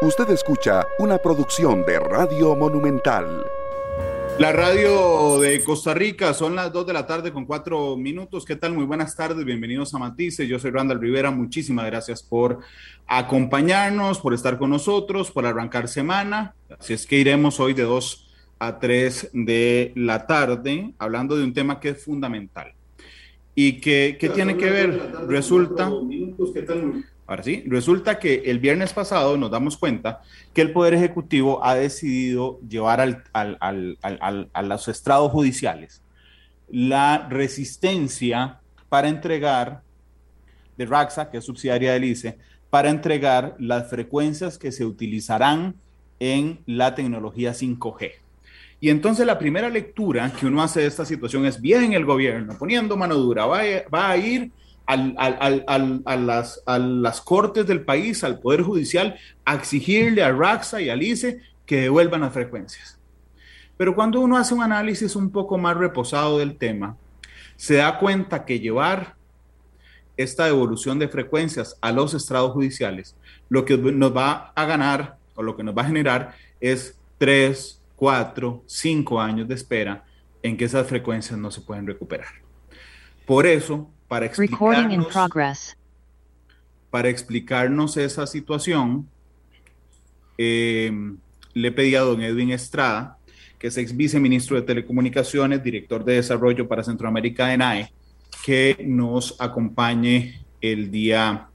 Usted escucha una producción de Radio Monumental. La radio de Costa Rica, son las 2 de la tarde con 4 minutos. ¿Qué tal? Muy buenas tardes, bienvenidos a Matices. Yo soy Randall Rivera, muchísimas gracias por acompañarnos, por estar con nosotros, por arrancar semana. Así es que iremos hoy de 2 a 3 de la tarde hablando de un tema que es fundamental. ¿Y que, qué tiene que ver? Resulta... ¿Qué tal? Ahora sí, resulta que el viernes pasado nos damos cuenta que el Poder Ejecutivo ha decidido llevar al, a los estrados judiciales la resistencia para entregar de Raxa, que es subsidiaria del ICE, para entregar las frecuencias que se utilizarán en la tecnología 5G. Y entonces la primera lectura que uno hace de esta situación es, bien el gobierno, poniendo mano dura, va va a ir a, las, a las cortes del país, al Poder Judicial, a exigirle a Raxa y a ICE que devuelvan las frecuencias. Pero cuando uno hace un análisis un poco más reposado del tema, se da cuenta que llevar esta devolución de frecuencias a los estrados judiciales, lo que nos va a ganar o lo que nos va a generar es tres, cuatro, cinco años de espera en que esas frecuencias no se pueden recuperar. Por eso, para explicarnos, para explicarnos esa situación, eh, le pedí a don Edwin Estrada, que es ex viceministro de Telecomunicaciones, director de Desarrollo para Centroamérica de NAE, que nos acompañe el día,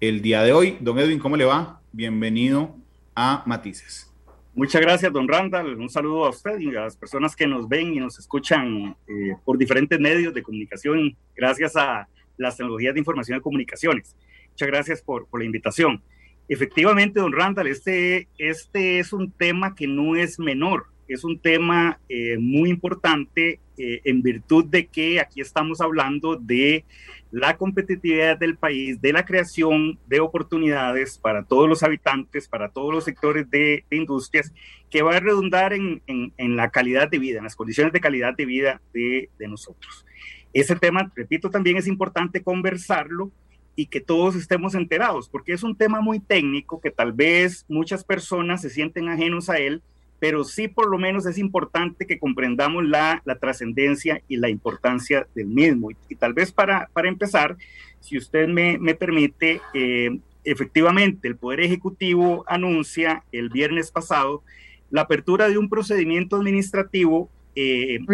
el día de hoy. Don Edwin, ¿cómo le va? Bienvenido a Matices. Muchas gracias, don Randall. Un saludo a usted y a las personas que nos ven y nos escuchan eh, por diferentes medios de comunicación, gracias a las tecnologías de información y comunicaciones. Muchas gracias por, por la invitación. Efectivamente, don Randall, este, este es un tema que no es menor, es un tema eh, muy importante eh, en virtud de que aquí estamos hablando de la competitividad del país, de la creación de oportunidades para todos los habitantes, para todos los sectores de, industrias, que va a redundar en, la calidad de vida, en las condiciones de calidad de vida de, de nosotros. Ese tema, repito, también es importante conversarlo y que todos estemos enterados, porque es un tema muy técnico que tal vez muchas personas se sienten ajenos a él, pero sí por lo menos es importante que comprendamos la, la trascendencia y la importancia del mismo. Y, tal vez para, para, empezar, si usted me, me permite, eh, efectivamente el Poder Ejecutivo anuncia el viernes pasado la apertura de un procedimiento administrativo eh, en,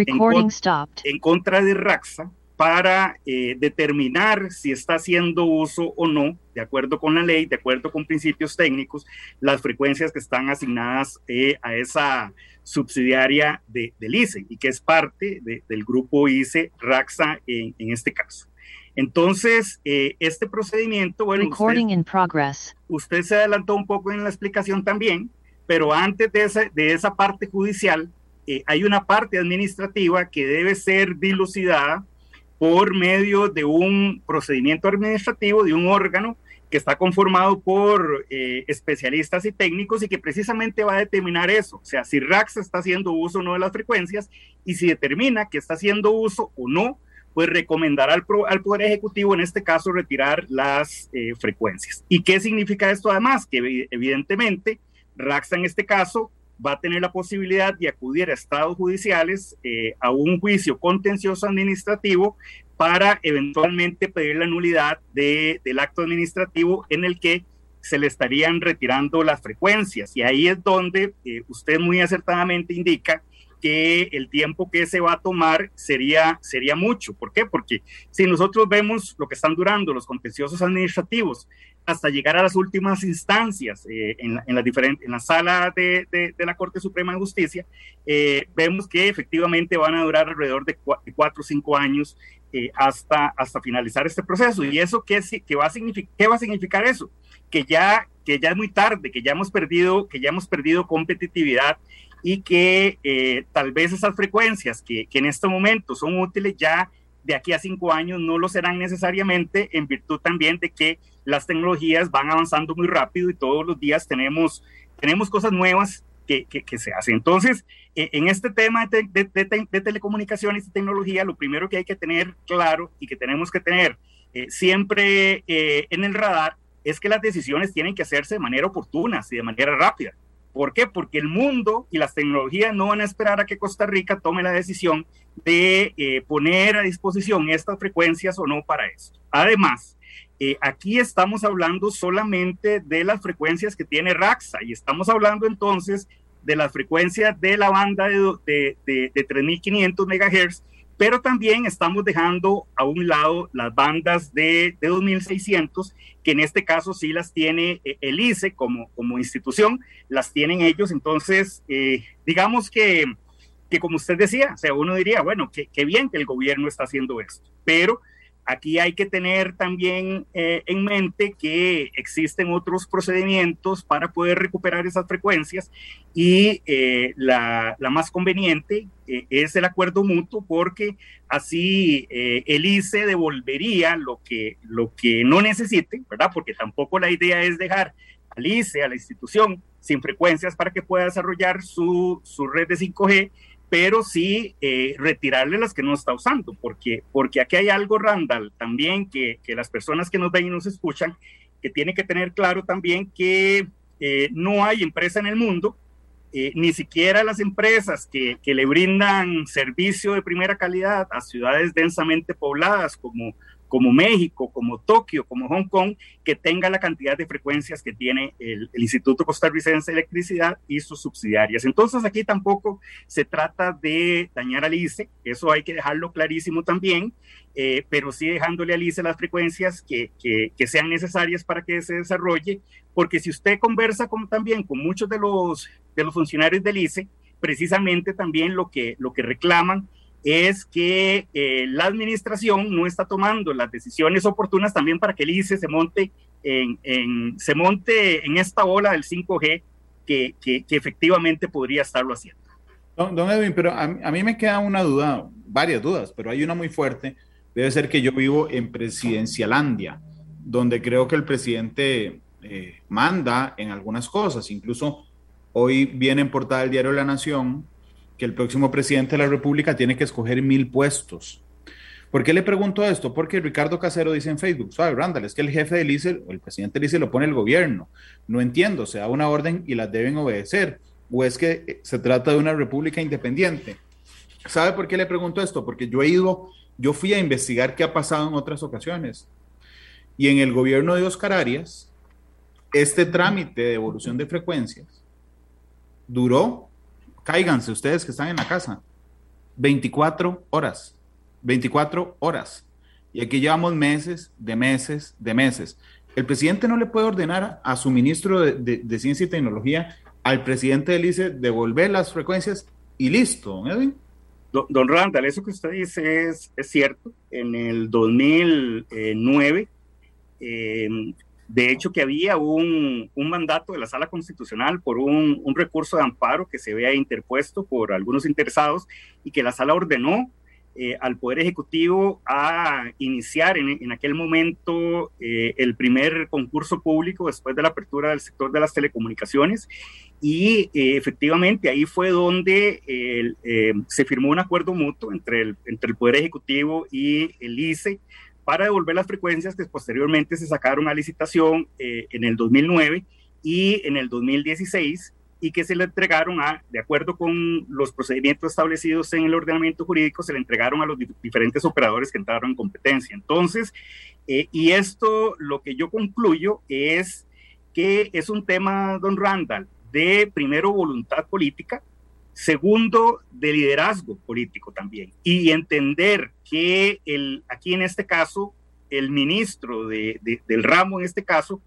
en, contra de Raxa para eh, determinar si está haciendo uso o no, de acuerdo con la ley, de acuerdo con principios técnicos, las frecuencias que están asignadas eh, a esa subsidiaria de, del ICE y que es parte del grupo ICE RAXA en, este caso. Entonces, eh, este procedimiento, bueno, usted, se adelantó un poco en la explicación también, pero antes de esa, de esa parte judicial, hay una parte administrativa que debe ser dilucidada por medio de un procedimiento administrativo, de un órgano que está conformado por eh, especialistas y técnicos y que precisamente va a determinar eso, o sea, si RAX está haciendo uso o no de las frecuencias y si determina que está haciendo uso o no, pues recomendará al, Poder Ejecutivo en este caso retirar las eh, frecuencias. ¿Y qué significa esto además? Que evidentemente RAXA en este caso va a tener la posibilidad de acudir a estados judiciales eh, a un juicio contencioso administrativo para eventualmente pedir la nulidad de, del acto administrativo en el que se le estarían retirando las frecuencias. Y ahí es donde eh, usted muy acertadamente indica que el tiempo que se va a tomar sería, sería mucho. ¿Por qué? Porque si nosotros vemos lo que están durando los contenciosos administrativos hasta llegar a las últimas instancias eh, en, la, en, en la sala de, de, la Corte Suprema de Justicia, eh, vemos que efectivamente van a durar alrededor de cuatro o cinco años eh, hasta, hasta finalizar este proceso. ¿Y eso qué, qué, va a qué va a significar eso? Que ya, que ya es muy tarde, que ya hemos perdido, que ya hemos perdido competitividad y que tal vez esas frecuencias que, que en este momento son útiles ya de aquí a cinco años no lo serán necesariamente en virtud también de que las tecnologías van avanzando muy rápido y todos los días tenemos, tenemos cosas nuevas que, que, se hacen. Entonces, e, en este tema de, de, de, telecomunicaciones y tecnología, lo primero que hay que tener claro y que tenemos que tener eh, siempre eh, en el radar es que las decisiones tienen que hacerse de manera oportuna y de manera rápida. ¿Por qué? Porque el mundo y las tecnologías no van a esperar a que Costa Rica tome la decisión de eh, poner a disposición estas frecuencias o no para eso. Además, eh, aquí estamos hablando solamente de las frecuencias que tiene RAXA y estamos hablando entonces de las frecuencias de la banda de, de, de, de 3.500 MHz pero también estamos dejando a un lado las bandas de, de 2600, que en este caso sí las tiene eh, el ICE como, como institución, las tienen ellos, entonces eh, digamos que, que como usted decía, o sea, uno diría, bueno, qué bien que el gobierno está haciendo esto, pero Aquí hay que tener también eh, en mente que existen otros procedimientos para poder recuperar esas frecuencias y eh, la, más conveniente eh, es el acuerdo mutuo porque así el ICE devolvería lo que, lo que no necesite, ¿verdad? Porque tampoco la idea es dejar al ICE, a la institución, sin frecuencias para que pueda desarrollar su, su red de 5G pero sí eh, retirarle las que no está usando, porque, porque aquí hay algo, Randall, también que, que las personas que nos ven y nos escuchan, que tienen que tener claro también que eh, no hay empresa en el mundo, eh, ni siquiera las empresas que, que, le brindan servicio de primera calidad a ciudades densamente pobladas como, como México, como Tokio, como Hong Kong, que tenga la cantidad de frecuencias que tiene el, Instituto Costarricense de Electricidad y sus subsidiarias. Entonces aquí tampoco se trata de dañar al ICE, eso hay que dejarlo clarísimo también, eh, pero sí dejándole al ICE las frecuencias que, sean necesarias para que se desarrolle, porque si usted conversa con, también con muchos de los, de los funcionarios del ICE, precisamente también lo que, lo que reclaman es que eh, la administración no está tomando las decisiones oportunas también para que el ICE se monte en, en se monte en esta ola del 5G que, que, efectivamente podría estarlo haciendo. Don, Edwin, pero a, a, mí me queda una duda, varias dudas, pero hay una muy fuerte. Debe ser que yo vivo en Presidencialandia, donde creo que el presidente eh, manda en algunas cosas. Incluso hoy viene en portada del diario La Nación que el próximo presidente de la República tiene que escoger mil puestos. ¿Por qué le pregunto esto? Porque Ricardo Casero dice en Facebook, suave, Randall, es que el jefe del ICE el presidente del ICE lo pone el gobierno. No entiendo, se da una orden y las deben obedecer. ¿O es que eh, se trata de una república independiente? ¿Sabe por qué le pregunto esto? Porque yo he ido, yo fui a investigar qué ha pasado en otras ocasiones. Y en el gobierno de Oscar Arias, este trámite de evolución de frecuencias duró cáiganse ustedes que están en la casa. 24 horas. 24 horas. Y aquí llevamos meses, de meses, de meses. El presidente no le puede ordenar a su ministro de, Ciencia y Tecnología, al presidente del ICE, devolver las frecuencias y listo, don Edwin. Don, Randall, eso que usted dice es, es cierto. En el 2009, eh, de hecho, que había un, mandato de la Sala Constitucional por un, recurso de amparo que se vea interpuesto por algunos interesados y que la Sala ordenó eh, al Poder Ejecutivo a iniciar en, aquel momento eh, el primer concurso público después de la apertura del sector de las telecomunicaciones. Y eh, efectivamente ahí fue donde se firmó un acuerdo mutuo entre el, entre el Poder Ejecutivo y el ICE para devolver las frecuencias que posteriormente se sacaron a licitación eh, en el 2009 y en el 2016 y que se le entregaron a, de acuerdo con los procedimientos establecidos en el ordenamiento jurídico, se le entregaron a los diferentes operadores que entraron en competencia. Entonces, eh, y esto lo que yo concluyo es que es un tema, don Randall, de primero voluntad política, Segundo, de liderazgo político también. Y entender que el, aquí en este caso, el ministro de, del ramo, en este caso,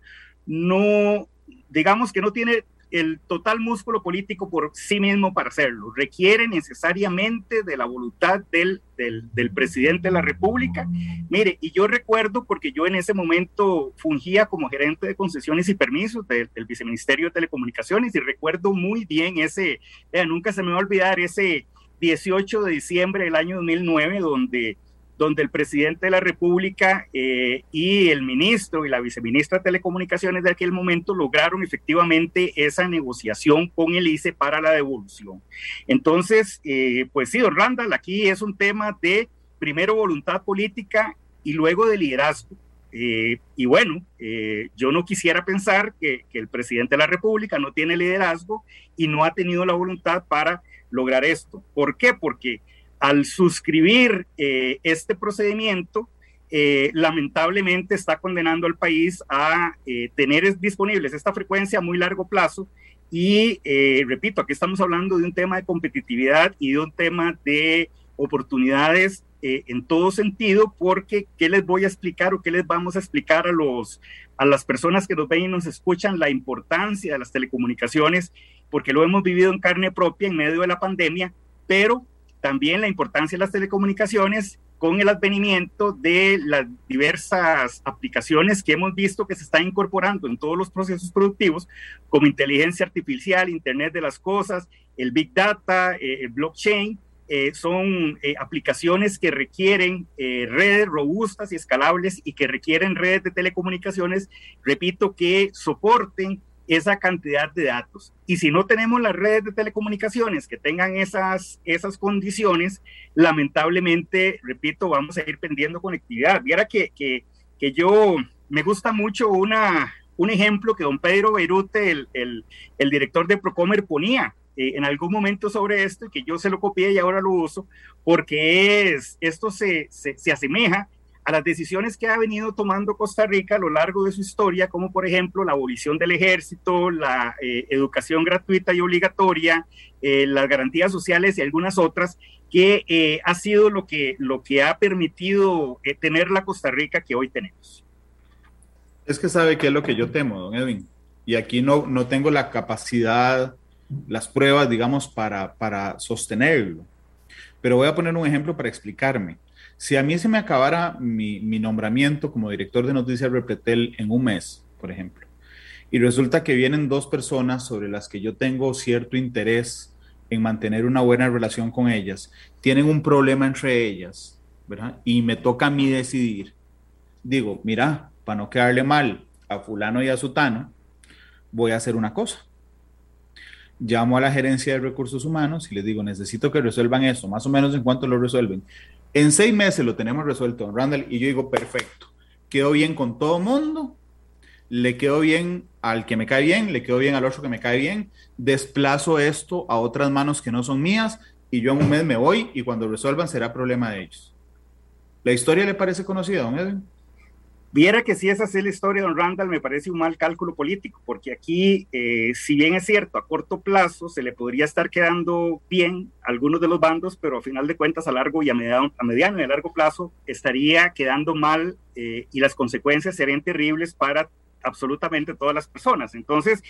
no, digamos que no tiene el total músculo político por sí mismo para hacerlo. Requiere necesariamente de la voluntad del, del, presidente de la República. Mire, y yo recuerdo, porque yo en ese momento fungía como gerente de concesiones y permisos del, Viceministerio de Telecomunicaciones y recuerdo muy bien ese, nunca se me va a olvidar ese 18 de diciembre del año 2009, donde donde el presidente de la República eh, y el ministro y la viceministra de Telecomunicaciones de aquel momento lograron efectivamente esa negociación con el ICE para la devolución. Entonces, eh, pues sí, don Randall, aquí es un tema de primero voluntad política y luego de liderazgo. Eh, y bueno, yo no quisiera pensar que, que, el presidente de la República no tiene liderazgo y no ha tenido la voluntad para lograr esto. ¿Por qué? Porque al suscribir eh, este procedimiento, lamentablemente está condenando al país a tener disponibles esta frecuencia a muy largo plazo. Y repito, aquí estamos hablando de un tema de competitividad y de un tema de oportunidades eh, en todo sentido, porque ¿qué les voy a explicar o qué les vamos a explicar a, los, a las personas que nos ven y nos escuchan la importancia de las telecomunicaciones? Porque lo hemos vivido en carne propia en medio de la pandemia, pero también la importancia de las telecomunicaciones con el advenimiento de las diversas aplicaciones que hemos visto que se están incorporando en todos los procesos productivos, como inteligencia artificial, Internet de las Cosas, el Big Data, eh, el blockchain, eh, son eh, aplicaciones que requieren redes robustas y escalables y que requieren redes de telecomunicaciones, repito, que soporten esa cantidad de datos. Y si no tenemos las redes de telecomunicaciones que tengan esas, esas condiciones, lamentablemente, repito, vamos a ir perdiendo conectividad. Viera que, que, que yo me gusta mucho una, un ejemplo que don Pedro Beirute, el, el, el director de Procomer, ponía eh, en algún momento sobre esto y que yo se lo copié y ahora lo uso, porque es, esto se, se, se asemeja a las decisiones que ha venido tomando Costa Rica a lo largo de su historia, como por ejemplo la abolición del ejército, la eh, educación gratuita y obligatoria, eh, las garantías sociales y algunas otras, que ha sido lo que, lo que ha permitido tener la Costa Rica que hoy tenemos. Es que sabe qué es lo que yo temo, don Edwin, y aquí no, no tengo la capacidad las pruebas, digamos, para, para sostenerlo. Pero voy a poner un ejemplo para explicarme. Si a mí se me acabara mi, mi nombramiento como director de Noticias Repretel en un mes, por ejemplo, y resulta que vienen dos personas sobre las que yo tengo cierto interés en mantener una buena relación con ellas, tienen un problema entre ellas, ¿verdad? Y me toca a mí decidir. Digo, mira, para no quedarle mal a fulano y a sutano, voy a hacer una cosa llamo a la gerencia de recursos humanos y les digo, necesito que resuelvan eso, más o menos en cuanto lo resuelven. En seis meses lo tenemos resuelto, Randall, y yo digo, perfecto, quedó bien con todo mundo, le quedó bien al que me cae bien, le quedó bien al otro que me cae bien, desplazo esto a otras manos que no son mías y yo en un mes me voy y cuando resuelvan será problema de ellos. ¿La historia le parece conocida, don Edwin? Viera que si esa es la historia Don Randall, me parece un mal cálculo político, porque aquí, eh, si bien es cierto, a corto plazo se le podría estar quedando bien algunos de los bandos, pero a final de cuentas a largo y a mediano, a mediano y a largo plazo estaría quedando mal eh, y las consecuencias serían terribles para absolutamente todas las personas. Entonces,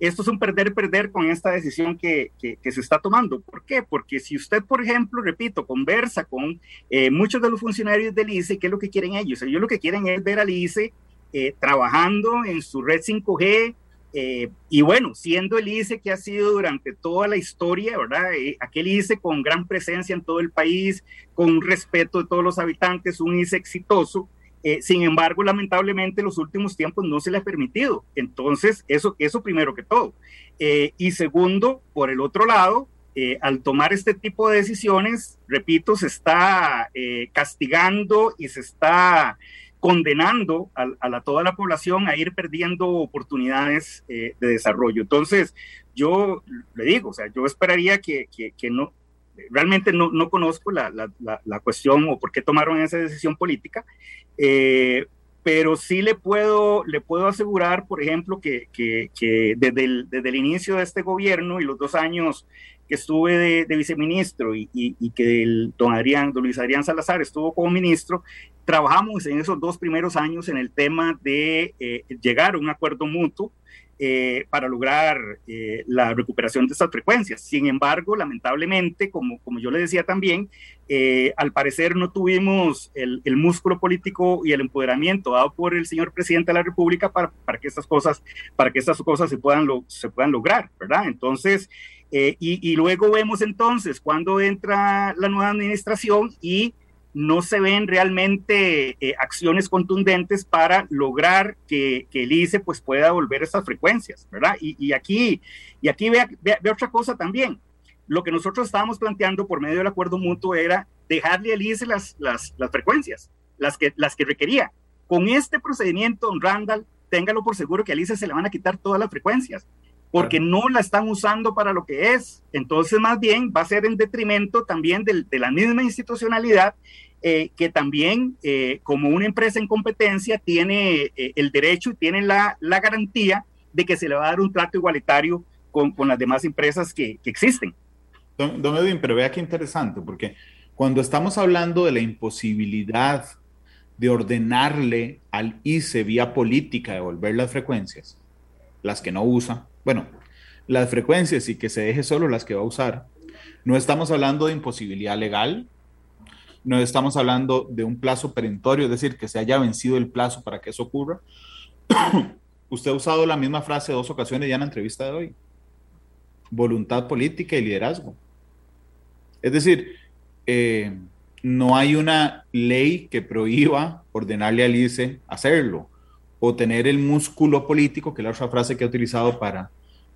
esto es un perder-perder con esta decisión que, que, se está tomando. ¿Por qué? Porque si usted, por ejemplo, repito, conversa con eh, muchos de los funcionarios del ICE, ¿qué es lo que quieren ellos? Ellos lo que quieren es ver al ICE eh, trabajando en su red 5G. Eh, y bueno, siendo el ICE que ha sido durante toda la historia, ¿verdad? aquel ICE con gran presencia en todo el país, con respeto de todos los habitantes, un ICE exitoso, eh, sin embargo, lamentablemente, en los últimos tiempos no se le ha permitido. Entonces, eso, eso primero que todo. Eh, y segundo, por el otro lado, eh, al tomar este tipo de decisiones, repito, se está castigando y se está condenando a, toda la población a ir perdiendo oportunidades de desarrollo. Entonces, yo le digo, o sea, yo esperaría que, que no, realmente no, no conozco la, la, la, cuestión o por qué tomaron esa decisión política, eh, pero sí le puedo, le puedo asegurar, por ejemplo, que, que, que desde, el, desde, el, inicio de este gobierno y los dos años que estuve de, de viceministro y, y, y, que el don, Adrián, don Luis Adrián Salazar estuvo como ministro, trabajamos en esos dos primeros años en el tema de eh, llegar a un acuerdo mutuo eh, para lograr eh, la recuperación de estas frecuencias. Sin embargo, lamentablemente, como, como yo le decía también, eh, al parecer no tuvimos el, el, músculo político y el empoderamiento dado por el señor presidente de la República para, para que estas cosas, para que estas cosas se puedan, lo, se puedan lograr, ¿verdad? Entonces, y, y luego vemos entonces cuando entra la nueva administración y no se ven realmente eh, acciones contundentes para lograr que, que, el ICE pues, pueda volver estas frecuencias, ¿verdad? Y, y aquí, y aquí ve, ve, otra cosa también. Lo que nosotros estábamos planteando por medio del acuerdo mutuo era dejarle al ICE las, las, las frecuencias, las que, las que requería. Con este procedimiento, don Randall, téngalo por seguro que a Alice se le van a quitar todas las frecuencias, porque no la están usando para lo que es. Entonces, más bien, va a ser en detrimento también de, la misma institucionalidad eh, que también, eh, como una empresa en competencia, tiene eh, el derecho y tiene la, la, garantía de que se le va a dar un trato igualitario con, con las demás empresas que, que existen. Don, don, Edwin, pero vea qué interesante, porque cuando estamos hablando de la imposibilidad de ordenarle al ICE vía política devolver las frecuencias, las que no usa, bueno, las frecuencias y que se deje solo las que va a usar, no estamos hablando de imposibilidad legal, no estamos hablando de un plazo perentorio, es decir, que se haya vencido el plazo para que eso ocurra. Usted ha usado la misma frase dos ocasiones ya en la entrevista de hoy. Voluntad política y liderazgo. Es decir, eh, no hay una ley que prohíba ordenarle al ICE hacerlo o tener el músculo político, que es la otra frase que ha utilizado para,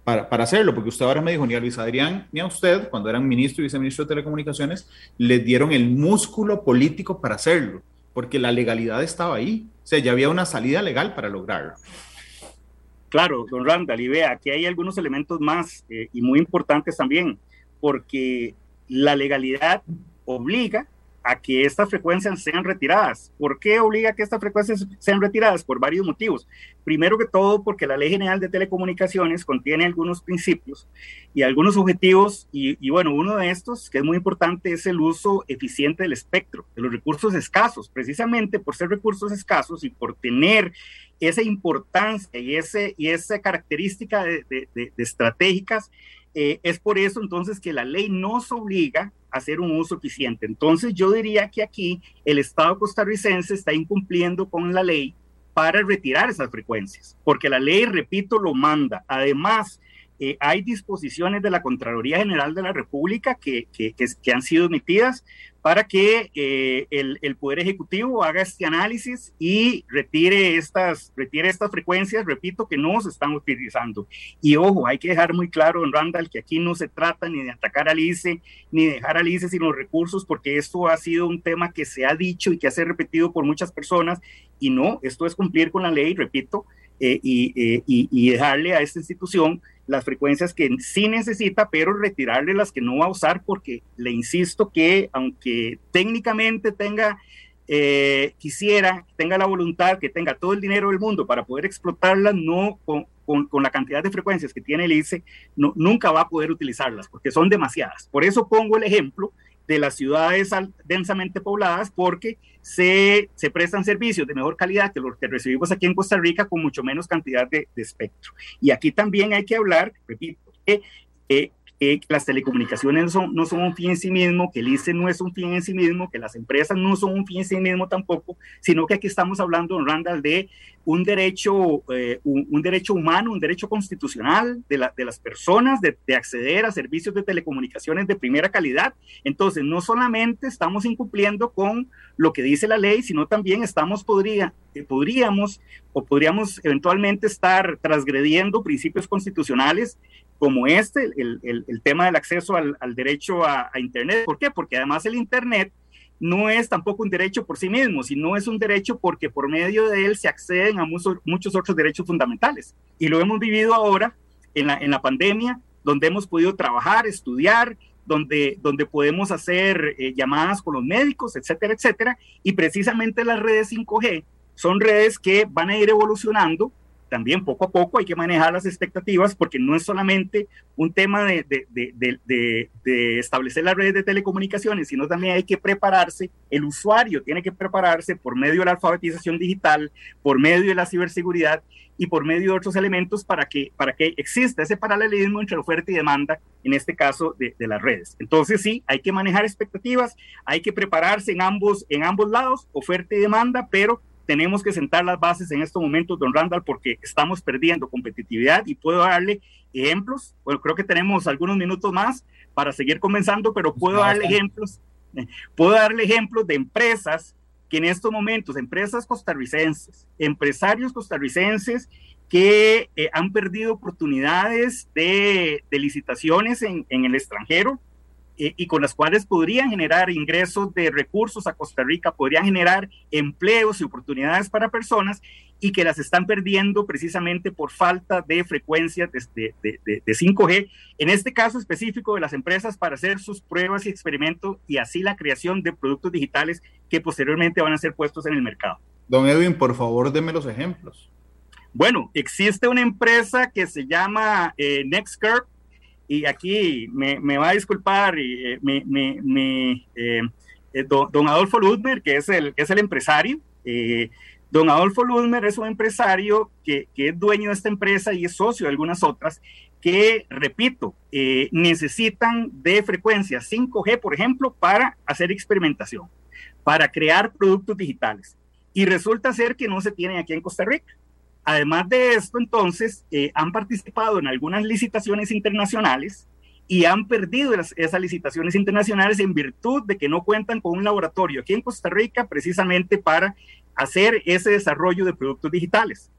para, para, hacerlo, porque usted ahora me dijo, ni a Luis Adrián ni a usted, cuando eran ministro y viceministro de Telecomunicaciones, les dieron el músculo político para hacerlo, porque la legalidad estaba ahí, o sea, ya había una salida legal para lograrlo. Claro, don Randall, y vea, aquí hay algunos elementos más eh, y muy importantes también, porque la legalidad obliga a que estas frecuencias sean retiradas. ¿Por qué obliga a que estas frecuencias sean retiradas? Por varios motivos. Primero que todo, porque la Ley General de Telecomunicaciones contiene algunos principios y algunos objetivos, y, bueno, uno de estos, que es muy importante, es el uso eficiente del espectro, de los recursos escasos, precisamente por ser recursos escasos y por tener esa importancia y, ese, y esa característica de, de estratégicas eh, es por eso entonces que la ley nos obliga a hacer un uso eficiente. Entonces yo diría que aquí el Estado costarricense está incumpliendo con la ley para retirar esas frecuencias, porque la ley, repito, lo manda. Además, eh, hay disposiciones de la Contraloría General de la República que, que, que, han sido emitidas para que eh, el, el, Poder Ejecutivo haga este análisis y retire estas, retire estas frecuencias, repito, que no se están utilizando. Y ojo, hay que dejar muy claro, en Randall, que aquí no se trata ni de atacar al ICE, ni de dejar al ICE sin los recursos, porque esto ha sido un tema que se ha dicho y que ha sido repetido por muchas personas, y no, esto es cumplir con la ley, repito, eh, y, y, dejarle a esta institución las frecuencias que sí necesita, pero retirarle las que no va a usar porque le insisto que aunque técnicamente tenga, eh, quisiera, tenga la voluntad, que tenga todo el dinero del mundo para poder explotarlas, no con, la cantidad de frecuencias que tiene el ICE, nunca va a poder utilizarlas porque son demasiadas. Por eso pongo el ejemplo de las ciudades densamente pobladas porque se, se, prestan servicios de mejor calidad que los que recibimos aquí en Costa Rica con mucho menos cantidad de, espectro. Y aquí también hay que hablar, repito, que que las telecomunicaciones son, no son, un fin en sí mismo, que el ICE no es un fin en sí mismo, que las empresas no son un fin en sí mismo tampoco, sino que aquí estamos hablando, Randall, de un derecho, eh, un, derecho humano, un derecho constitucional de, la, de las personas de, de, acceder a servicios de telecomunicaciones de primera calidad. Entonces, no solamente estamos incumpliendo con lo que dice la ley, sino también estamos, podría, eh, podríamos o podríamos eventualmente estar transgrediendo principios constitucionales como este, el, el, el tema del acceso al, al derecho a, a, Internet. ¿Por qué? Porque además el Internet no es tampoco un derecho por sí mismo, sino es un derecho porque por medio de él se acceden a muchos, muchos otros derechos fundamentales. Y lo hemos vivido ahora en la, en la pandemia, donde hemos podido trabajar, estudiar, donde, donde podemos hacer eh, llamadas con los médicos, etcétera, etcétera. Y precisamente las redes 5G son redes que van a ir evolucionando también poco a poco hay que manejar las expectativas porque no es solamente un tema de, de, de, de, establecer las redes de telecomunicaciones, sino también hay que prepararse, el usuario tiene que prepararse por medio de la alfabetización digital, por medio de la ciberseguridad y por medio de otros elementos para que, para que exista ese paralelismo entre oferta y demanda, en este caso de, las redes. Entonces sí, hay que manejar expectativas, hay que prepararse en ambos, en ambos lados, oferta y demanda, pero tenemos que sentar las bases en estos momentos, don Randall, porque estamos perdiendo competitividad y puedo darle ejemplos. Bueno, creo que tenemos algunos minutos más para seguir comenzando, pero puedo darle ejemplos, puedo darle ejemplos de empresas que en estos momentos, empresas costarricenses, empresarios costarricenses que eh, han perdido oportunidades de, de licitaciones en, en, el extranjero eh, y con las cuales podrían generar ingresos de recursos a Costa Rica, podrían generar empleos y oportunidades para personas y que las están perdiendo precisamente por falta de frecuencias de, de, de, 5G, en este caso específico de las empresas para hacer sus pruebas y experimentos y así la creación de productos digitales que posteriormente van a ser puestos en el mercado. Don Edwin, por favor, deme los ejemplos. Bueno, existe una empresa que se llama eh, NextCurve y aquí me, va a disculpar eh, eh, eh, don, Adolfo Ludmer, que es el, es el empresario. don Adolfo Ludmer es un empresario que, que, es dueño de esta empresa y es socio de algunas otras que, repito, necesitan de frecuencia 5G, por ejemplo, para hacer experimentación, para crear productos digitales. Y resulta ser que no se tienen aquí en Costa Rica. Además de esto, entonces, eh, han participado en algunas licitaciones internacionales y han perdido esas licitaciones internacionales en virtud de que no cuentan con un laboratorio aquí en Costa Rica precisamente para hacer ese desarrollo de productos digitales.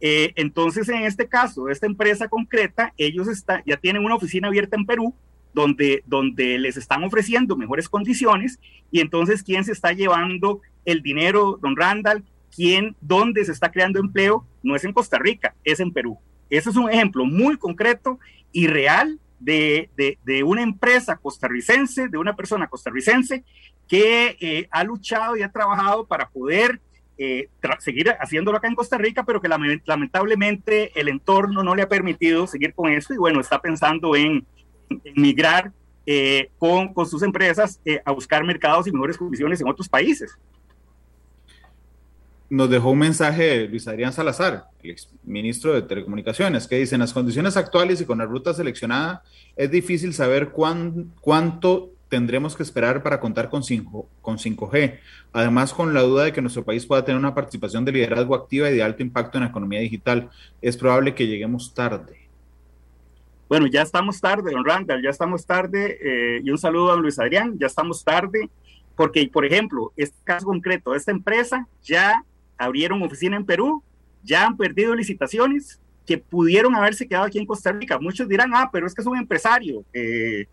Eh, entonces, en este caso, esta empresa concreta, ellos está, ya tienen una oficina abierta en Perú donde, donde les están ofreciendo mejores condiciones y entonces, ¿quién se está llevando el dinero, don Randall? Quién, dónde se está creando empleo, no es en Costa Rica, es en Perú. Ese es un ejemplo muy concreto y real de, de, una empresa costarricense, de una persona costarricense que eh, ha luchado y ha trabajado para poder eh, seguir haciéndolo acá en Costa Rica, pero que lamentablemente el entorno no le ha permitido seguir con eso y bueno, está pensando en, migrar eh, con, con, sus empresas a buscar mercados y mejores condiciones en otros países nos dejó un mensaje Luis Adrián Salazar, el ministro de Telecomunicaciones, que dice, en las condiciones actuales y con la ruta seleccionada, es difícil saber cuánto tendremos que esperar para contar con, 5, con 5G. Además, con la duda de que nuestro país pueda tener una participación de liderazgo activa y de alto impacto en la economía digital, es probable que lleguemos tarde. Bueno, ya estamos tarde, don Randall, ya estamos tarde. Eh, y un saludo a Luis Adrián, ya estamos tarde, porque, por ejemplo, este caso concreto, esta empresa ya abrieron oficina en Perú, ya han perdido licitaciones que pudieron haberse quedado aquí en Costa Rica. Muchos dirán, ah, pero es que es un empresario. El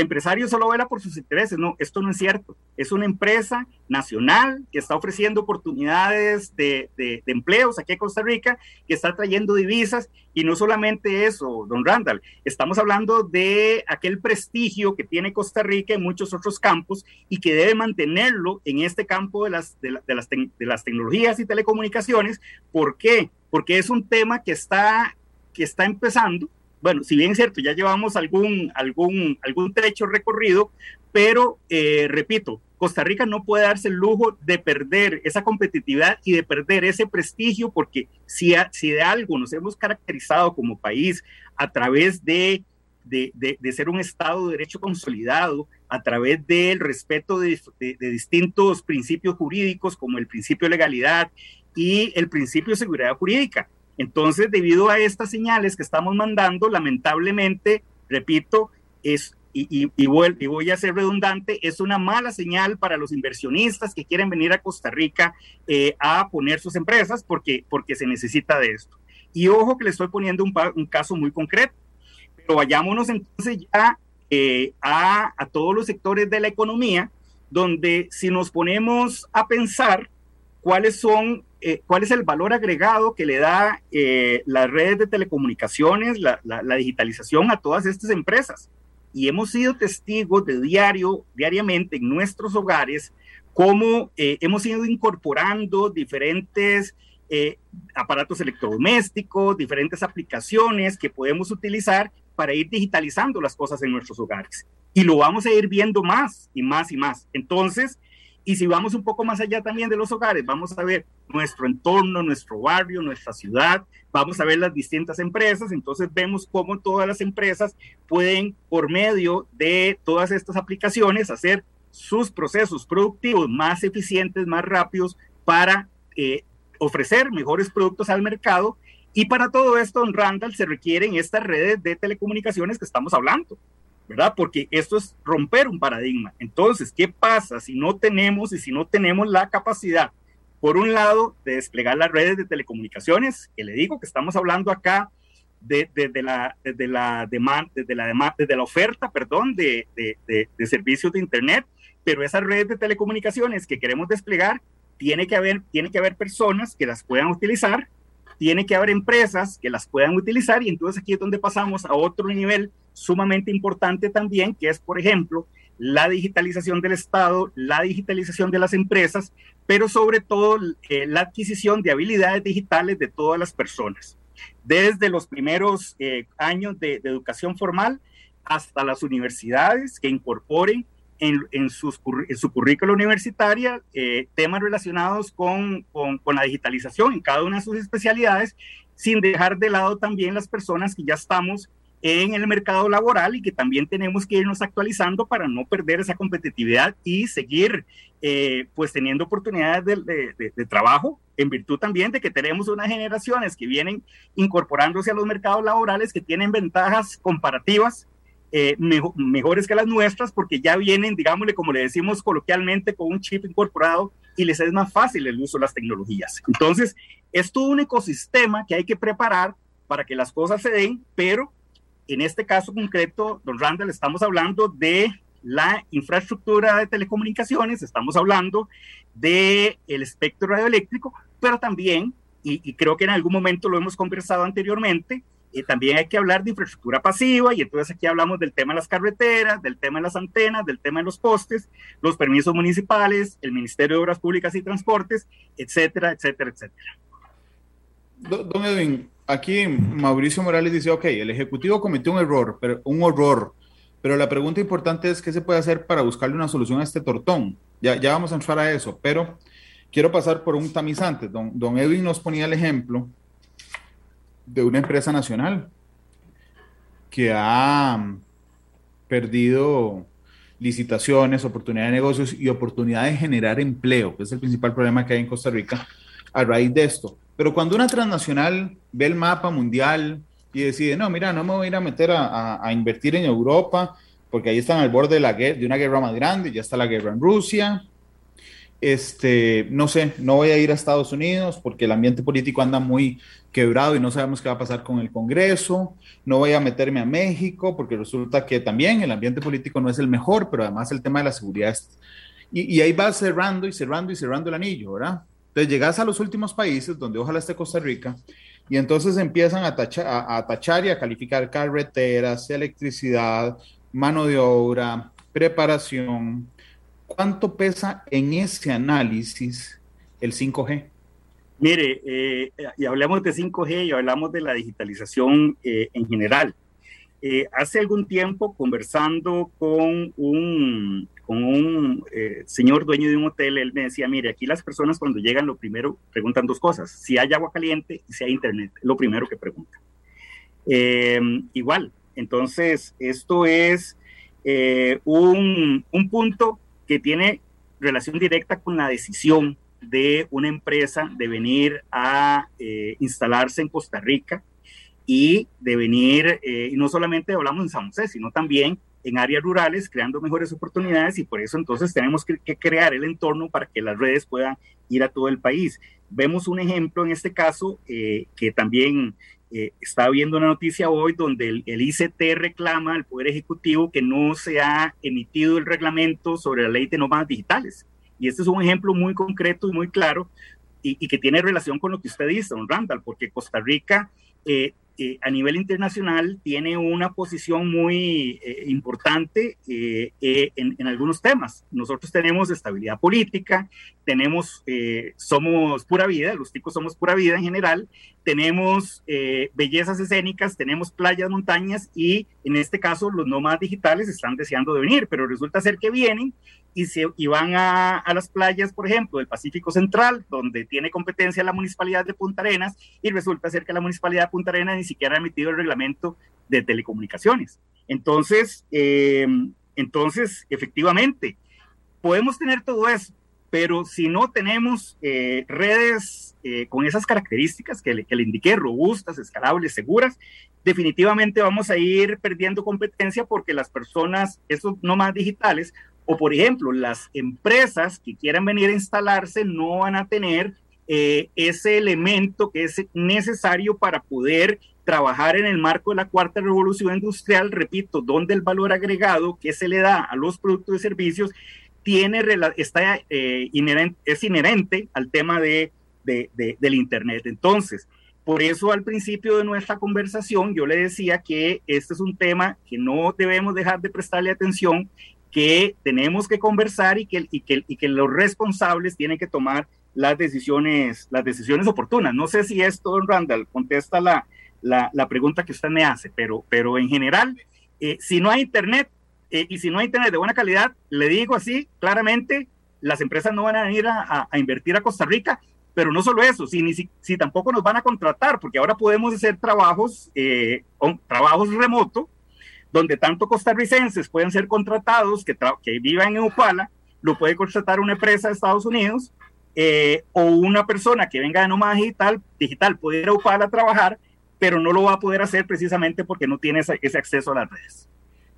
empresario solo vela por sus intereses. No, esto no es cierto. Es una empresa nacional que está ofreciendo oportunidades de, de, empleos aquí en Costa Rica, que está trayendo divisas. Y no solamente eso, don Randall, estamos hablando de aquel prestigio que tiene Costa Rica en muchos otros campos y que debe mantenerlo en este campo de las, de, las, de las tecnologías y telecomunicaciones. ¿Por qué? Porque es un tema que está, que está empezando. Bueno, si bien es cierto, ya llevamos algún, algún, algún trecho recorrido, pero eh, repito, Costa Rica no puede darse el lujo de perder esa competitividad y de perder ese prestigio, porque si, si de algo nos hemos caracterizado como país a través de, de, de, ser un Estado de Derecho consolidado, a través del respeto de, distintos principios jurídicos como el principio de legalidad y el principio de seguridad jurídica. Entonces, debido a estas señales que estamos mandando, lamentablemente, repito, es, y, y, voy, a ser redundante, es una mala señal para los inversionistas que quieren venir a Costa Rica eh, a poner sus empresas porque, porque se necesita de esto. Y ojo que le estoy poniendo un, un caso muy concreto, pero vayámonos entonces ya eh, a, a todos los sectores de la economía, donde si nos ponemos a pensar cuáles son eh, cuál es el valor agregado que le da eh, las redes de telecomunicaciones, la, digitalización a todas estas empresas. Y hemos sido testigos de diario, diariamente en nuestros hogares, cómo eh, hemos ido incorporando diferentes aparatos electrodomésticos, diferentes aplicaciones que podemos utilizar para ir digitalizando las cosas en nuestros hogares. Y lo vamos a ir viendo más y más y más. Entonces, y si vamos un poco más allá también de los hogares, vamos a ver nuestro entorno, nuestro barrio, nuestra ciudad, vamos a ver las distintas empresas, entonces vemos cómo todas las empresas pueden, por medio de todas estas aplicaciones, hacer sus procesos productivos más eficientes, más rápidos para eh, ofrecer mejores productos al mercado. Y para todo esto, en Randall, se requieren estas redes de telecomunicaciones que estamos hablando. ¿Verdad? Porque esto es romper un paradigma. Entonces, ¿qué pasa si no tenemos y si no tenemos la capacidad, por un lado, de desplegar las redes de telecomunicaciones? Que le digo que estamos hablando acá desde la, desde la demanda, desde la desde la oferta, perdón, de, de, de, servicios de Internet, pero esas redes de telecomunicaciones que queremos desplegar, tiene que haber, tiene que haber personas que las puedan utilizar, tiene que haber empresas que las puedan utilizar y entonces aquí es donde pasamos a otro nivel sumamente importante también, que es, por ejemplo, la digitalización del Estado, la digitalización de las empresas, pero sobre todo eh, la adquisición de habilidades digitales de todas las personas. Desde los primeros eh, años de, educación formal hasta las universidades que incorporen en, sus, su currícula universitaria eh, temas relacionados con, con, con, la digitalización en cada una de sus especialidades, sin dejar de lado también las personas que ya estamos en el mercado laboral y que también tenemos que irnos actualizando para no perder esa competitividad y seguir eh, pues teniendo oportunidades de, trabajo en virtud también de que tenemos unas generaciones que vienen incorporándose a los mercados laborales que tienen ventajas comparativas eh, mejores que las nuestras porque ya vienen, digámosle, como le decimos coloquialmente, con un chip incorporado y les es más fácil el uso de las tecnologías. Entonces, es todo un ecosistema que hay que preparar para que las cosas se den, pero en este caso concreto, don Randall, estamos hablando de la infraestructura de telecomunicaciones, estamos hablando del el espectro radioeléctrico, pero también, y, creo que en algún momento lo hemos conversado anteriormente, eh, también hay que hablar de infraestructura pasiva y entonces aquí hablamos del tema de las carreteras, del tema de las antenas, del tema de los postes, los permisos municipales, el Ministerio de Obras Públicas y Transportes, etcétera, etcétera, etcétera. Don Edwin, aquí Mauricio Morales dice, ok, el Ejecutivo cometió un error, pero un horror, pero la pregunta importante es qué se puede hacer para buscarle una solución a este tortón. Ya, ya vamos a entrar a eso, pero quiero pasar por un tamizante. Don, don Edwin nos ponía el ejemplo de una empresa nacional que ha perdido licitaciones, oportunidades de negocios y oportunidad de generar empleo, que es el principal problema que hay en Costa Rica a raíz de esto. Pero cuando una transnacional ve el mapa mundial y decide, no, mira, no me voy a ir a meter a, invertir en Europa, porque ahí están al borde de, la de una guerra más grande, ya está la guerra en Rusia, este, no sé, no voy a ir a Estados Unidos porque el ambiente político anda muy quebrado y no sabemos qué va a pasar con el Congreso, no voy a meterme a México porque resulta que también el ambiente político no es el mejor, pero además el tema de la seguridad Y, y ahí va cerrando y cerrando y cerrando el anillo, ¿verdad? Entonces llegas a los últimos países, donde ojalá esté Costa Rica, y entonces empiezan a a, tachar y a calificar carreteras, electricidad, mano de obra, preparación. ¿Cuánto pesa en ese análisis el 5G? Mire, eh, y hablamos de 5G y hablamos de la digitalización eh, en general. Eh, hace algún tiempo, conversando con un, con un eh, señor dueño de un hotel, él me decía, mire, aquí las personas cuando llegan lo primero preguntan dos cosas, si hay agua caliente y si hay internet, lo primero que preguntan. Em, igual, entonces, esto es eh, un, un punto que tiene relación directa con la decisión de una empresa de venir a instalarse en Costa Rica y de venir, eh, no solamente hablamos en San José, sino también en áreas rurales, creando mejores oportunidades y por eso entonces tenemos que, crear el entorno para que las redes puedan ir a todo el país. Vemos un ejemplo en este caso eh, que también eh, está viendo una noticia hoy donde el, ICT reclama al Poder Ejecutivo que no se ha emitido el reglamento sobre la ley de nómadas digitales. Y este es un ejemplo muy concreto y muy claro y, y que tiene relación con lo que usted dice, don Randall, porque Costa Rica eh, eh, a nivel internacional tiene una posición muy eh, importante eh, en, algunos temas. Nosotros tenemos estabilidad política, tenemos, somos pura vida, los ticos somos pura vida en general, tenemos bellezas escénicas, tenemos playas, montañas y en este caso los nómadas digitales están deseando de venir, pero resulta ser que vienen y, se, y van a, a, las playas, por ejemplo, del Pacífico Central, donde tiene competencia la municipalidad de Punta Arenas, y resulta ser que la municipalidad de Punta Arenas ni siquiera ha emitido el reglamento de telecomunicaciones. Entonces, eh, entonces, efectivamente, podemos tener todo eso, pero si no tenemos eh, redes eh, con esas características que le, que le indiqué, robustas, escalables, seguras, definitivamente vamos a ir perdiendo competencia porque las personas, esos más digitales, o por ejemplo, las empresas que quieran venir a instalarse no van a tener eh, ese elemento que es necesario para poder trabajar en el marco de la cuarta revolución industrial, repito, donde el valor agregado que se le da a los productos y servicios tiene, está, eh, inherente, es inherente al tema de, de, del Internet. Entonces, por eso al principio de nuestra conversación yo le decía que este es un tema que no debemos dejar de prestarle atención, que tenemos que conversar y que, y que, y que los responsables tienen que tomar las decisiones, las decisiones oportunas. No sé si esto, don Randall, contesta la, la, la pregunta que usted me hace, pero, pero en general, eh, si no hay Internet eh, y si no hay Internet de buena calidad, le digo así claramente, las empresas no van a venir a, a invertir a Costa Rica pero no solo eso, si, si, tampoco nos van a contratar, porque ahora podemos hacer trabajos, eh, trabajos remotos, donde tanto costarricenses pueden ser contratados que, que vivan en Upala, lo puede contratar una empresa de Estados Unidos, eh, o una persona que venga de nómada digital, digital puede ir a Upala a trabajar, pero no lo va a poder hacer precisamente porque no tiene ese, ese acceso a las redes.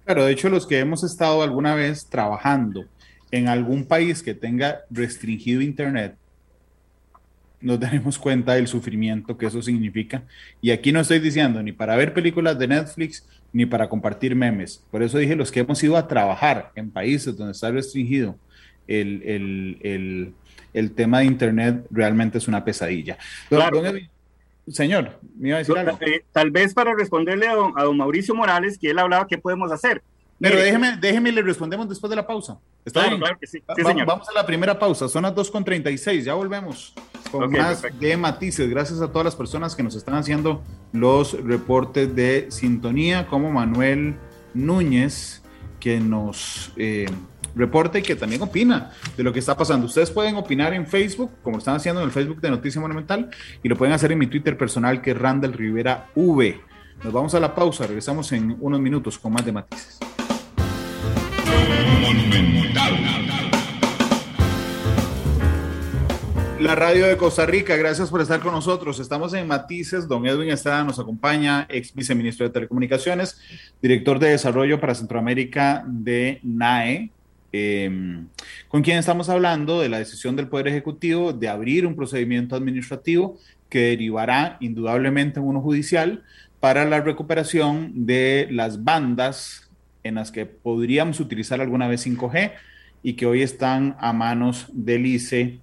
Claro, de hecho los que hemos estado alguna vez trabajando en algún país que tenga restringido Internet, nos daremos cuenta del sufrimiento que eso significa. Y aquí no estoy diciendo ni para ver películas de Netflix ni para compartir memes. Por eso dije los que hemos ido a trabajar en países donde está restringido el, el, el, el tema de Internet realmente es una pesadilla. Claro. señor, me iba a decir algo. Eh, tal vez para responderle a don, a don Mauricio Morales, que él hablaba, ¿qué podemos hacer? Pero déjeme, déjeme, le respondemos después de la pausa. ¿Está bien? Claro que sí. sí señor. Vamos a la primera pausa, son las 2.36, ya volvemos con más de matices. Gracias a todas las personas que nos están haciendo los reportes de sintonía, como Manuel Núñez, que nos eh, reporta y que también opina de lo que está pasando. Ustedes pueden opinar en Facebook, como están haciendo en el Facebook de Noticia Monumental, y lo pueden hacer en mi Twitter personal, que es Randall Rivera V. Nos vamos a la pausa, regresamos en unos minutos con más de matices. La radio de Costa Rica, gracias por estar con nosotros. Estamos en Matices, don Edwin Estrada nos acompaña, ex viceministro de Telecomunicaciones, director de Desarrollo para Centroamérica de NAE, em, con quien estamos hablando de la decisión del Poder Ejecutivo de abrir un procedimiento administrativo que derivará indudablemente en uno judicial para la recuperación de las bandas en las que podríamos utilizar alguna vez 5G y que hoy están a manos del ICE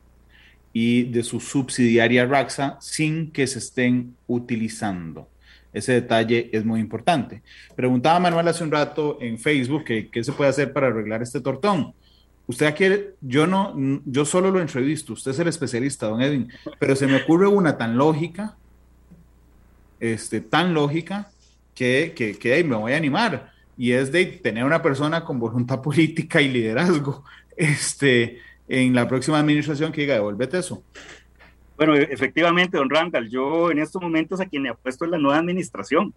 y de su subsidiaria Raxa sin que se estén utilizando. Ese detalle es muy importante. Preguntaba Manuel hace un rato en Facebook que qué se puede hacer para arreglar este tortón. Usted quiere, yo no, yo solo lo entrevisto, usted es el especialista, don Edwin, pero se me ocurre una tan lógica, este, tan lógica, que, que, que me voy a animar y es de tener una persona con voluntad política y liderazgo este, en la próxima administración que diga, devuélvete eso. Bueno, efectivamente, don Randall, yo en estos momentos a quien me apuesto es la nueva administración.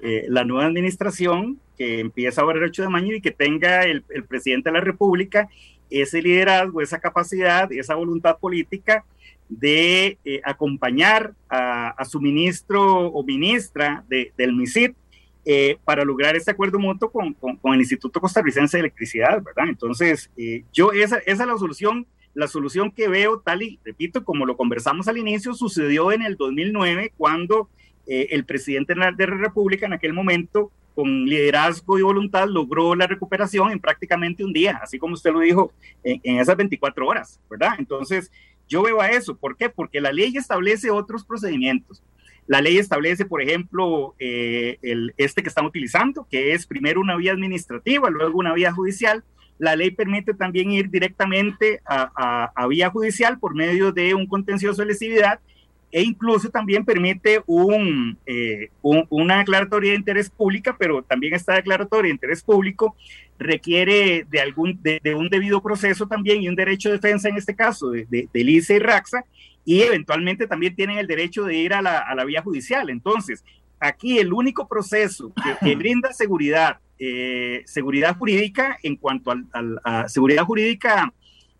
Eh, la nueva administración que empieza ahora el 8 de mayo y que tenga el, presidente de la República ese liderazgo, esa capacidad, esa voluntad política de eh, acompañar a, a, su ministro o ministra de, del MISIT eh, para lograr este acuerdo mutuo con, con, el Instituto Costarricense de Electricidad, ¿verdad? Entonces, eh, yo esa, es la solución, la solución que veo tal y, repito, como lo conversamos al inicio, sucedió en el 2009 cuando eh, el presidente de la República en aquel momento, con liderazgo y voluntad, logró la recuperación en prácticamente un día, así como usted lo dijo, en, en esas 24 horas, ¿verdad? Entonces, yo veo a eso. ¿Por qué? Porque la ley establece otros procedimientos. La ley establece, por ejemplo, eh, el, este que están utilizando, que es primero una vía administrativa, luego una vía judicial. La ley permite también ir directamente a, vía judicial por medio de un contencioso de lesividad e incluso también permite eh, una declaratoria de interés pública, pero también esta declaratoria de interés público requiere de, algún, de, un debido proceso también y un derecho de defensa en este caso de, de, del ICE y RAXA, y eventualmente también tienen el derecho de ir a la, a la vía judicial. Entonces, aquí el único proceso que, brinda seguridad, eh, seguridad jurídica en cuanto al, a seguridad jurídica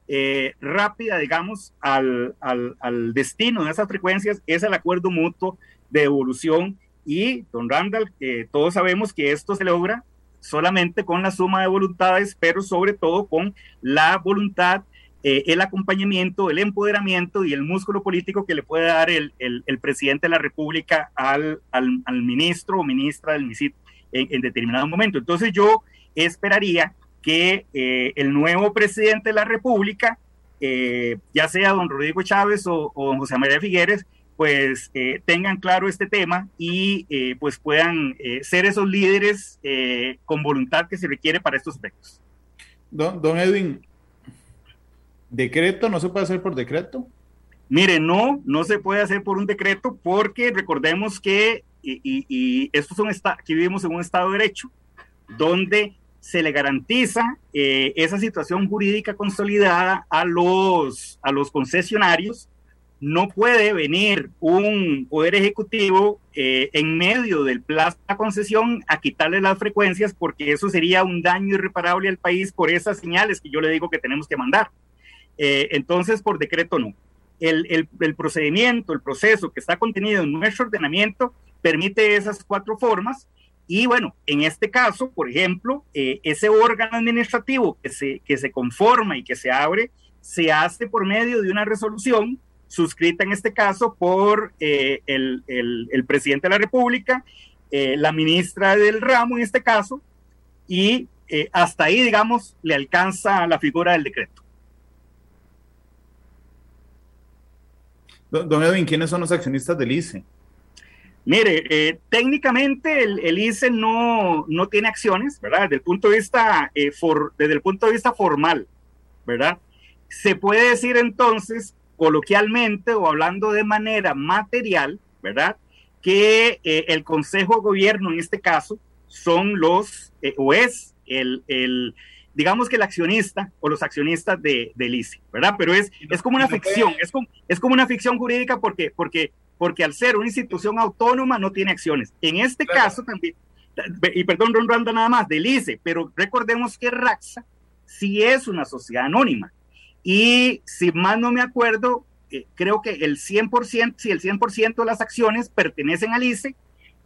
eh, rápida, digamos, al, al, al, destino de esas frecuencias es el acuerdo mutuo de evolución. Y, don Randall, eh, todos sabemos que esto se logra solamente con la suma de voluntades, pero sobre todo con la voluntad eh, el acompañamiento, el empoderamiento y el músculo político que le puede dar el, el, presidente de la República al, al, al, ministro o ministra del MISIT en, determinado momento. Entonces yo esperaría que eh, el nuevo presidente de la República, eh, ya sea don Rodrigo Chávez o, don José María Figueres, pues eh, tengan claro este tema y pues puedan ser esos líderes con voluntad que se requiere para estos aspectos. Don, Edwin, ¿decreto no se puede hacer por decreto? Mire, no, no se puede hacer por un decreto porque recordemos que, y, y, y esto vivimos en un Estado de Derecho, donde se le garantiza esa situación jurídica consolidada a los, a los concesionarios no puede venir un poder ejecutivo eh, en medio del plazo de concesión a quitarle las frecuencias porque eso sería un daño irreparable al país por esas señales que yo le digo que tenemos que mandar. Eh, entonces, por decreto no. El, el, procedimiento, el proceso que está contenido en nuestro ordenamiento permite esas cuatro formas y bueno, en este caso, por ejemplo, eh, ese órgano administrativo que se, que se conforma y que se abre se hace por medio de una resolución suscrita en este caso por eh, el, el, presidente de la República, eh, la ministra del ramo en este caso, y eh, hasta ahí, digamos, le alcanza la figura del decreto. Don Edwin, ¿quiénes son los accionistas del ICE? Mire, técnicamente el, el, ICE no, no tiene acciones, ¿verdad? Desde el punto de vista, for, desde el punto de vista formal, ¿verdad? Se puede decir entonces coloquialmente o hablando de manera material, ¿verdad? Que eh, el Consejo de Gobierno en este caso son los, eh, o es el, el, digamos que el accionista o los accionistas de, del ICE, ¿verdad? Pero es, es como una ficción, es como, es como una ficción jurídica porque, porque, porque al ser una institución autónoma no tiene acciones. En este caso también, y perdón, Ron Randa nada más, del ICE, pero recordemos que Raxa sí es una sociedad anónima. Y si más no me acuerdo, eh, creo que el 100%, si el 100% de las acciones pertenecen al ICE,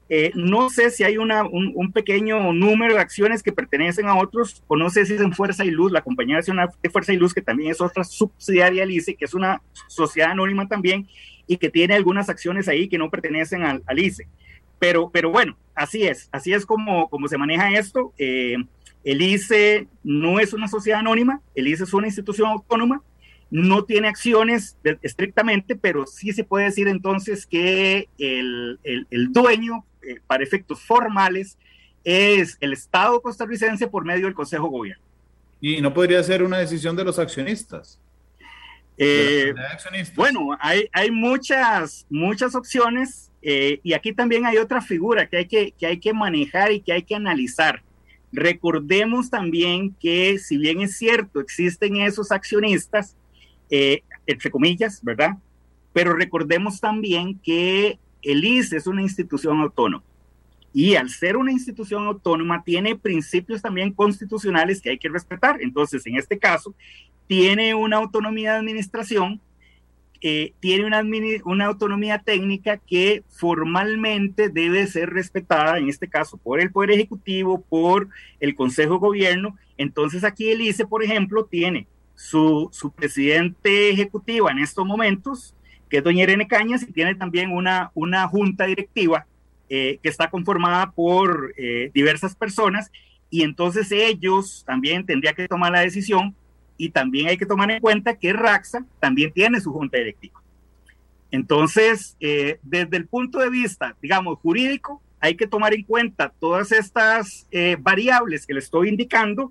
eh, no sé si hay una, un, pequeño número de acciones que pertenecen a otros, o no sé si es en Fuerza y Luz, la compañía nacional de Fuerza y Luz, que también es otra subsidiaria al ICE, que es una sociedad anónima también, y que tiene algunas acciones ahí que no pertenecen al, al ICE. Pero, pero bueno, así es, así es como, como se maneja esto. Eh, el ICE no es una sociedad anónima, el ICE es una institución autónoma, no tiene acciones estrictamente, pero sí se puede decir entonces que el, el, dueño, eh, para efectos formales, es el Estado costarricense por medio del Consejo Gobierno. ¿Y no podría ser una decisión de los accionistas? Eh? Bueno, hay, hay muchas, muchas opciones eh, y aquí también hay otra figura que hay que, que hay que manejar y que hay que analizar. Recordemos también que si bien es cierto, existen esos accionistas, eh, entre comillas, ¿verdad? Pero recordemos también que el ICE es una institución autónoma. Y al ser una institución autónoma, tiene principios también constitucionales que hay que respetar. Entonces, en este caso, tiene una autonomía de administración eh, tiene una, una autonomía técnica que formalmente debe ser respetada, en este caso por el Poder Ejecutivo, por el Consejo de Gobierno. Entonces aquí el ICE, por ejemplo, tiene su, su presidente ejecutivo en estos momentos, que es doña Irene Cañas, y tiene también una, una junta directiva eh, que está conformada por eh, diversas personas, y entonces ellos también tendrían que tomar la decisión y también hay que tomar en cuenta que Raxa también tiene su junta directiva. Entonces, eh, desde el punto de vista, digamos, jurídico, hay que tomar en cuenta todas estas variables que le estoy indicando,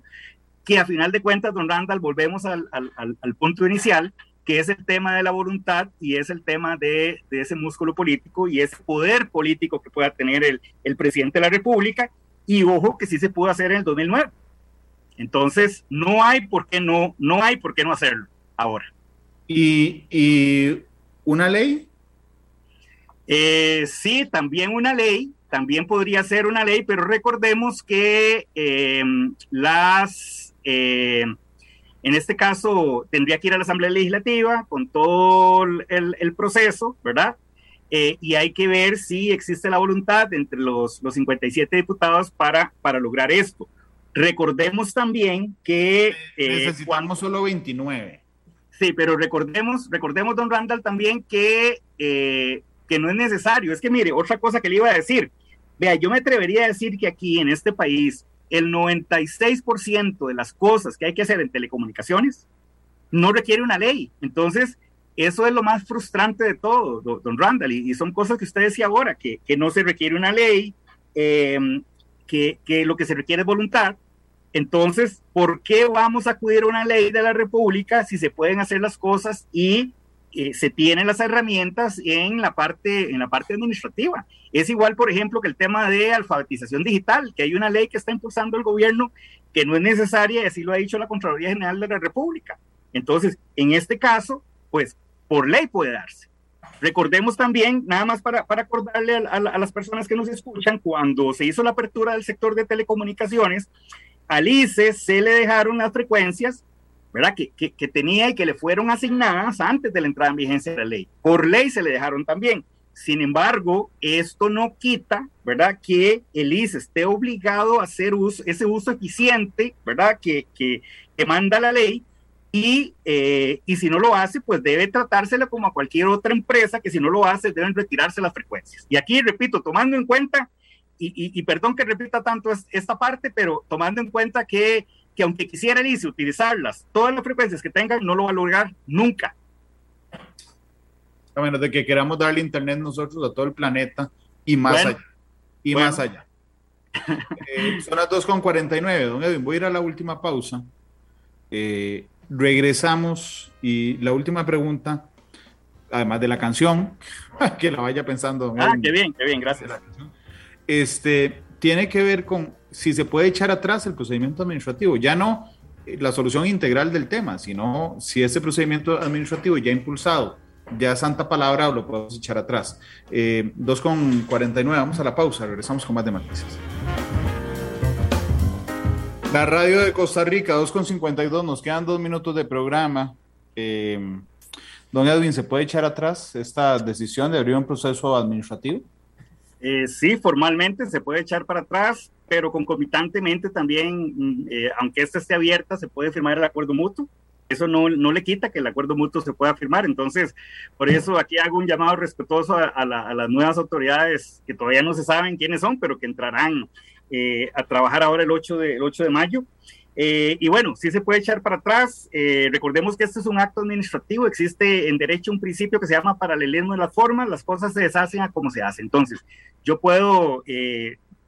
que a final de cuentas, don Randall, volvemos al, al, al, punto inicial, que es el tema de la voluntad y es el tema de, de, ese músculo político y ese poder político que pueda tener el, el presidente de la República. Y ojo que sí se pudo hacer en el 2009 entonces, no hay por qué no, no hay por qué no hacerlo ahora. ¿Y, una ley? Eh, sí, también una ley, también podría ser una ley, pero recordemos que em, las, em, en este caso, tendría que ir a la Asamblea Legislativa con todo el, proceso, ¿verdad? Eh, y hay que ver si existe la voluntad entre los, los 57 diputados para, para lograr esto. Recordemos también que... Eh, Necesitamos solo 29. Sí, pero recordemos, recordemos, don Randall, también que, eh, que no es necesario. Es que mire, otra cosa que le iba a decir. Vea, yo me atrevería a decir que aquí en este país el 96% de las cosas que hay que hacer en telecomunicaciones no requiere una ley. Entonces, eso es lo más frustrante de todo, don Randall, y, son cosas que usted decía ahora, que, que no se requiere una ley, eh, que, que, lo que se requiere es voluntad. Entonces, ¿por qué vamos a acudir a una ley de la República si se pueden hacer las cosas y eh, se tienen las herramientas en la parte en la parte administrativa? Es igual, por ejemplo, que el tema de alfabetización digital, que hay una ley que está impulsando el gobierno que no es necesaria, y así lo ha dicho la Contraloría General de la República. Entonces, en este caso, pues por ley puede darse. Recordemos también, nada más para, para acordarle a, las personas que nos escuchan, cuando se hizo la apertura del sector de telecomunicaciones, al ICE se le dejaron las frecuencias, ¿verdad? Que, que, que, tenía y que le fueron asignadas antes de la entrada en vigencia de la ley. Por ley se le dejaron también. Sin embargo, esto no quita, ¿verdad? Que el ICE esté obligado a hacer uso, ese uso eficiente, ¿verdad? Que, que, que manda la ley y, eh, y si no lo hace, pues debe tratárselo como a cualquier otra empresa que si no lo hace deben retirarse las frecuencias. Y aquí, repito, tomando en cuenta, y, y, perdón que repita tanto esta parte, pero tomando en cuenta que, que aunque quisiera el ICE utilizarlas, todas las frecuencias que tengan, no lo va a lograr nunca. A menos de que queramos darle internet nosotros a todo el planeta y más allá. Y más allá. Eh, son las 2.49, don Edwin. Voy a ir a la última pausa. Eh, regresamos y la última pregunta, además de la canción, que la vaya pensando. Ah, qué bien, qué bien, gracias. Este, tiene que ver con si se puede echar atrás el procedimiento administrativo, ya no eh, la solución integral del tema, sino si ese procedimiento administrativo ya impulsado, ya santa palabra, lo podemos echar atrás. Eh, 2.49, vamos a la pausa, regresamos con más de matices. La radio de Costa Rica, 2.52, nos quedan dos minutos de programa. Eh, don Edwin, ¿se puede echar atrás esta decisión de abrir un proceso administrativo? Eh, sí, formalmente se puede echar para atrás, pero concomitantemente también, mm, eh, aunque esta esté abierta, se puede firmar el acuerdo mutuo. Eso no, no, le quita que el acuerdo mutuo se pueda firmar. Entonces, por eso aquí hago un llamado respetuoso a, a las nuevas autoridades que todavía no se saben quiénes son, pero que entrarán eh, a trabajar ahora el 8 de, el 8 de mayo. Eh, y bueno, sí se puede echar para atrás. Eh, recordemos que este es un acto administrativo. Existe en derecho un principio que se llama paralelismo de las formas. Las cosas se deshacen a como se hace. Entonces, yo puedo,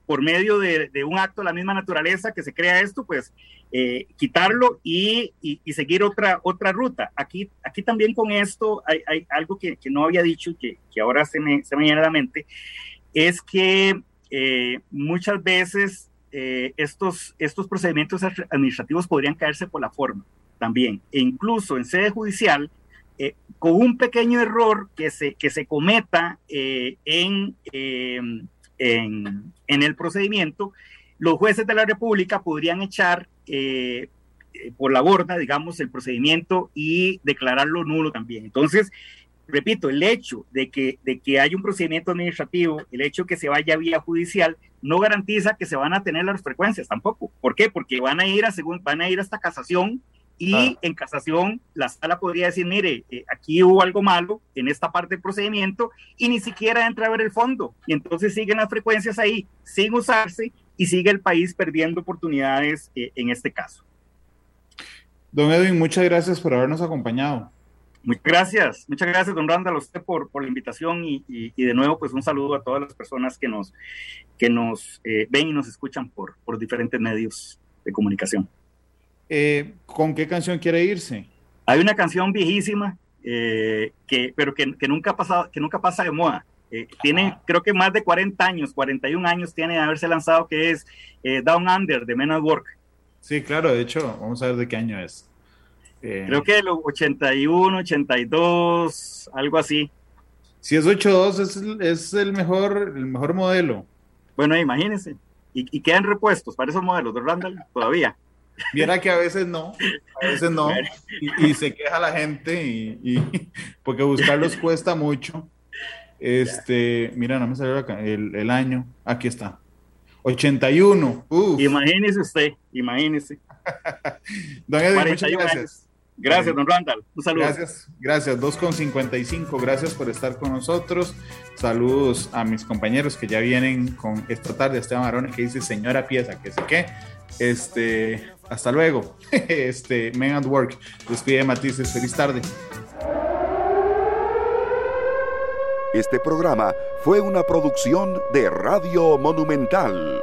por medio de, de, un acto de la misma naturaleza que se crea esto, pues quitarlo y, y, seguir otra, otra ruta. Aquí, aquí también con esto hay, hay algo que, que, no había dicho y que, que ahora se me, se me viene a la mente. Es que eh, muchas veces eh, estos, estos procedimientos administrativos podrían caerse por la forma también, e incluso en sede judicial, eh, con un pequeño error que se, que se cometa en, en, el procedimiento, los jueces de la República podrían echar por la borda, digamos, el procedimiento y declararlo nulo también. Entonces, repito, el hecho de que, de que haya un procedimiento administrativo, el hecho de que se vaya vía judicial, no garantiza que se van a tener las frecuencias tampoco. ¿Por qué? Porque van a ir a según, van a ir hasta casación y ah. en casación la sala podría decir, mire, eh, aquí hubo algo malo en esta parte del procedimiento y ni siquiera entra a ver el fondo. Y entonces siguen las frecuencias ahí sin usarse y sigue el país perdiendo oportunidades eh, en este caso. Don Edwin, muchas gracias por habernos acompañado. Muchas gracias, muchas gracias, don Randall, a usted por, por la invitación y, y, de nuevo, pues un saludo a todas las personas que nos, que nos eh, ven y nos escuchan por, por diferentes medios de comunicación. Eh, ¿Con qué canción quiere irse? Hay una canción viejísima, eh, que, pero que, que, nunca pasa, que nunca pasa de moda. tiene, creo que más de 40 años, 41 años tiene de haberse lanzado, que es Down Under de Men at Work. Sí, claro, de hecho, vamos a ver de qué año es. Eh, Creo que los 81, 82, algo así. Si es 82 es, es el, mejor, el mejor modelo. Bueno, imagínense. Y, y, quedan repuestos para esos modelos de Randall todavía. Viera que a veces no, a veces no, y, y se queja la gente, y, porque buscarlos cuesta mucho. Este, mira, no me salió el, el año, aquí está. 81. Uf. Imagínese usted, imagínese. Don Edwin, muchas gracias. Gracias, don Randall. Un saludo. Gracias, gracias. 2.55. Gracias por estar con nosotros. Saludos a mis compañeros que ya vienen con esta tarde. Esteban Marone que dice señora pieza, que sé qué. Este, hasta luego. Este, Men at Work. Despide Matices. Feliz tarde. Este programa fue una producción de Radio Monumental.